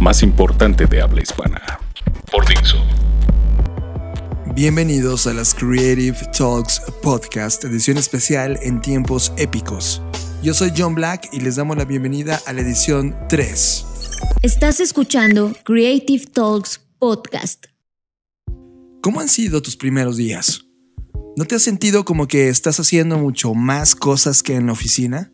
más importante de habla hispana. Por Dixo. Bienvenidos a las Creative Talks Podcast, edición especial en tiempos épicos. Yo soy John Black y les damos la bienvenida a la edición 3. Estás escuchando Creative Talks Podcast. ¿Cómo han sido tus primeros días? ¿No te has sentido como que estás haciendo mucho más cosas que en la oficina?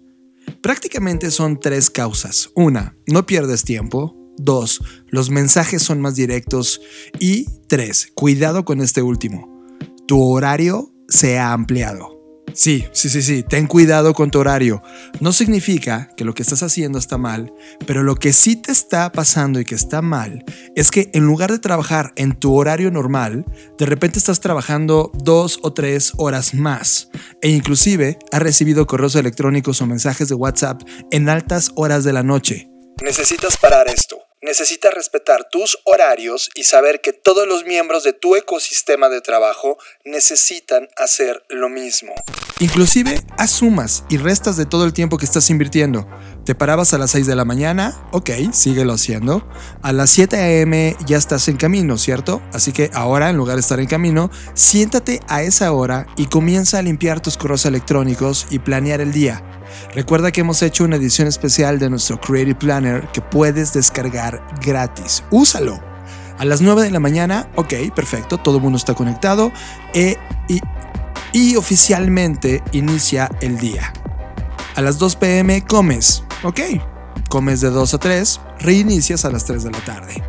Prácticamente son tres causas. Una, no pierdes tiempo. Dos, los mensajes son más directos. Y tres, cuidado con este último. Tu horario se ha ampliado. Sí, sí, sí, sí, ten cuidado con tu horario. No significa que lo que estás haciendo está mal, pero lo que sí te está pasando y que está mal es que en lugar de trabajar en tu horario normal, de repente estás trabajando dos o tres horas más e inclusive has recibido correos electrónicos o mensajes de WhatsApp en altas horas de la noche. Necesitas parar esto. Necesitas respetar tus horarios y saber que todos los miembros de tu ecosistema de trabajo necesitan hacer lo mismo. Inclusive, asumas y restas de todo el tiempo que estás invirtiendo. Te parabas a las 6 de la mañana, ok, síguelo haciendo. A las 7 a.m. ya estás en camino, ¿cierto? Así que ahora, en lugar de estar en camino, siéntate a esa hora y comienza a limpiar tus correos electrónicos y planear el día. Recuerda que hemos hecho una edición especial de nuestro Creative Planner que puedes descargar gratis. Úsalo. A las 9 de la mañana, ok, perfecto, todo el mundo está conectado e, y, y oficialmente inicia el día. A las 2 pm comes, ok, comes de 2 a 3, reinicias a las 3 de la tarde.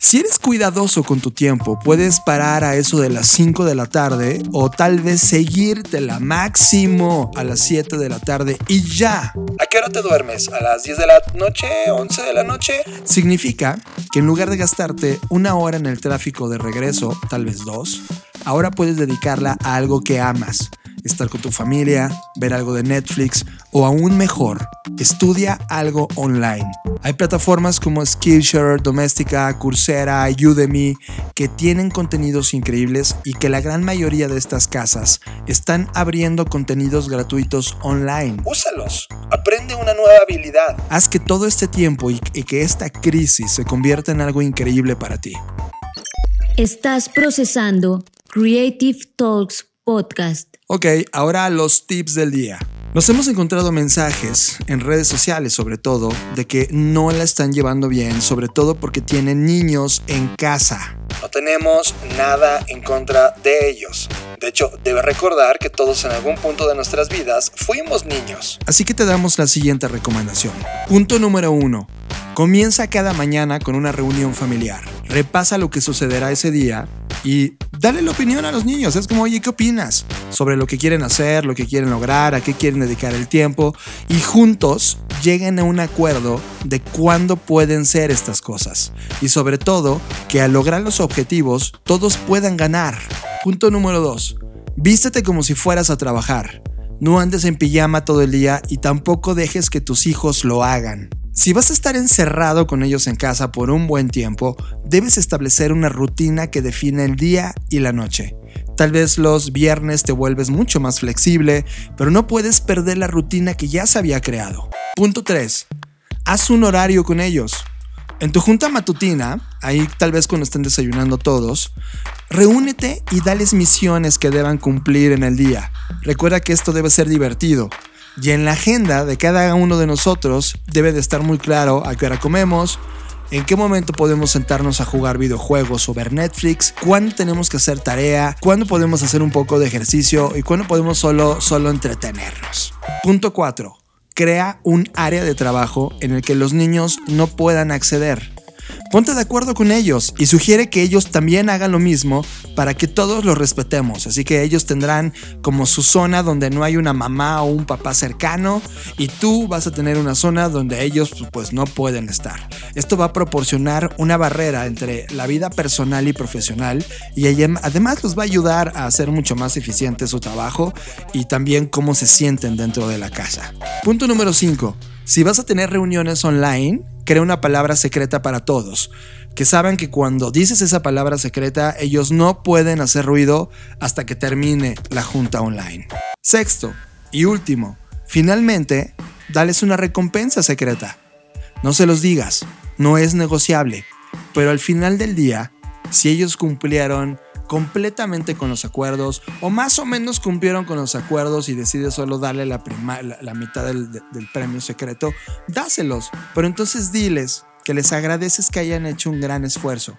Si eres cuidadoso con tu tiempo, puedes parar a eso de las 5 de la tarde o tal vez seguirte la máximo a las 7 de la tarde y ya. ¿A qué hora te duermes? ¿A las 10 de la noche? ¿11 de la noche? Significa que en lugar de gastarte una hora en el tráfico de regreso, tal vez dos, ahora puedes dedicarla a algo que amas estar con tu familia, ver algo de Netflix o aún mejor, estudia algo online. Hay plataformas como Skillshare, Doméstica, Coursera, Udemy que tienen contenidos increíbles y que la gran mayoría de estas casas están abriendo contenidos gratuitos online. Úsalos, aprende una nueva habilidad. Haz que todo este tiempo y, y que esta crisis se convierta en algo increíble para ti. Estás procesando Creative Talks Podcast. Ok, ahora los tips del día. Nos hemos encontrado mensajes en redes sociales sobre todo de que no la están llevando bien, sobre todo porque tienen niños en casa. No tenemos nada en contra de ellos. De hecho, debe recordar que todos en algún punto de nuestras vidas fuimos niños. Así que te damos la siguiente recomendación. Punto número uno. Comienza cada mañana con una reunión familiar. Repasa lo que sucederá ese día y dale la opinión a los niños. Es como, oye, ¿qué opinas? Sobre lo que quieren hacer, lo que quieren lograr, a qué quieren dedicar el tiempo. Y juntos lleguen a un acuerdo de cuándo pueden ser estas cosas. Y sobre todo, que al lograr los objetivos, todos puedan ganar. Punto número 2. Vístete como si fueras a trabajar. No andes en pijama todo el día y tampoco dejes que tus hijos lo hagan. Si vas a estar encerrado con ellos en casa por un buen tiempo, debes establecer una rutina que define el día y la noche. Tal vez los viernes te vuelves mucho más flexible, pero no puedes perder la rutina que ya se había creado. Punto 3. Haz un horario con ellos. En tu junta matutina, ahí tal vez cuando estén desayunando todos, reúnete y dales misiones que deban cumplir en el día. Recuerda que esto debe ser divertido. Y en la agenda de cada uno de nosotros debe de estar muy claro a qué hora comemos, en qué momento podemos sentarnos a jugar videojuegos o ver Netflix, cuándo tenemos que hacer tarea, cuándo podemos hacer un poco de ejercicio y cuándo podemos solo, solo entretenernos. Punto 4. Crea un área de trabajo en el que los niños no puedan acceder. Ponte de acuerdo con ellos y sugiere que ellos también hagan lo mismo para que todos los respetemos. Así que ellos tendrán como su zona donde no hay una mamá o un papá cercano y tú vas a tener una zona donde ellos pues no pueden estar. Esto va a proporcionar una barrera entre la vida personal y profesional y además los va a ayudar a hacer mucho más eficiente su trabajo y también cómo se sienten dentro de la casa. Punto número 5. Si vas a tener reuniones online, crea una palabra secreta para todos. Que saben que cuando dices esa palabra secreta, ellos no pueden hacer ruido hasta que termine la junta online. Sexto y último, finalmente, dales una recompensa secreta. No se los digas, no es negociable, pero al final del día, si ellos cumplieron completamente con los acuerdos o más o menos cumplieron con los acuerdos y decides solo darle la, mitad del premio secreto, dáselos. Pero entonces diles que les agradeces que hayan hecho un gran esfuerzo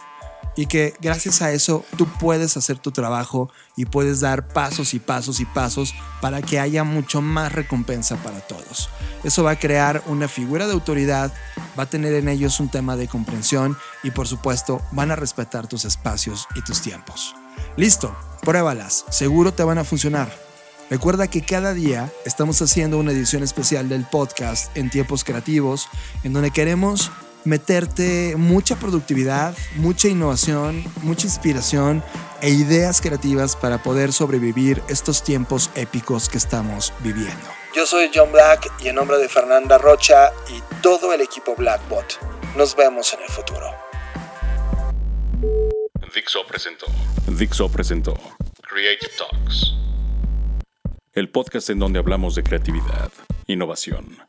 y que gracias a eso tú puedes hacer tu trabajo y puedes dar pasos y pasos y pasos para que haya mucho más recompensa para todos. Eso va a crear una figura de autoridad, va a tener en ellos un tema de comprensión y por supuesto van a respetar tus espacios y tus tiempos. Listo, pruébalas, seguro te van a funcionar. Recuerda que cada día estamos haciendo una edición especial del podcast en tiempos creativos en donde queremos meterte mucha productividad, mucha innovación, mucha inspiración e ideas creativas para poder sobrevivir estos tiempos épicos que estamos viviendo. Yo soy John Black y en nombre de Fernanda Rocha y todo el equipo Blackbot, nos vemos en el futuro. Dixo presentó. Dixo presentó Creative Talks. El podcast en donde hablamos de creatividad, innovación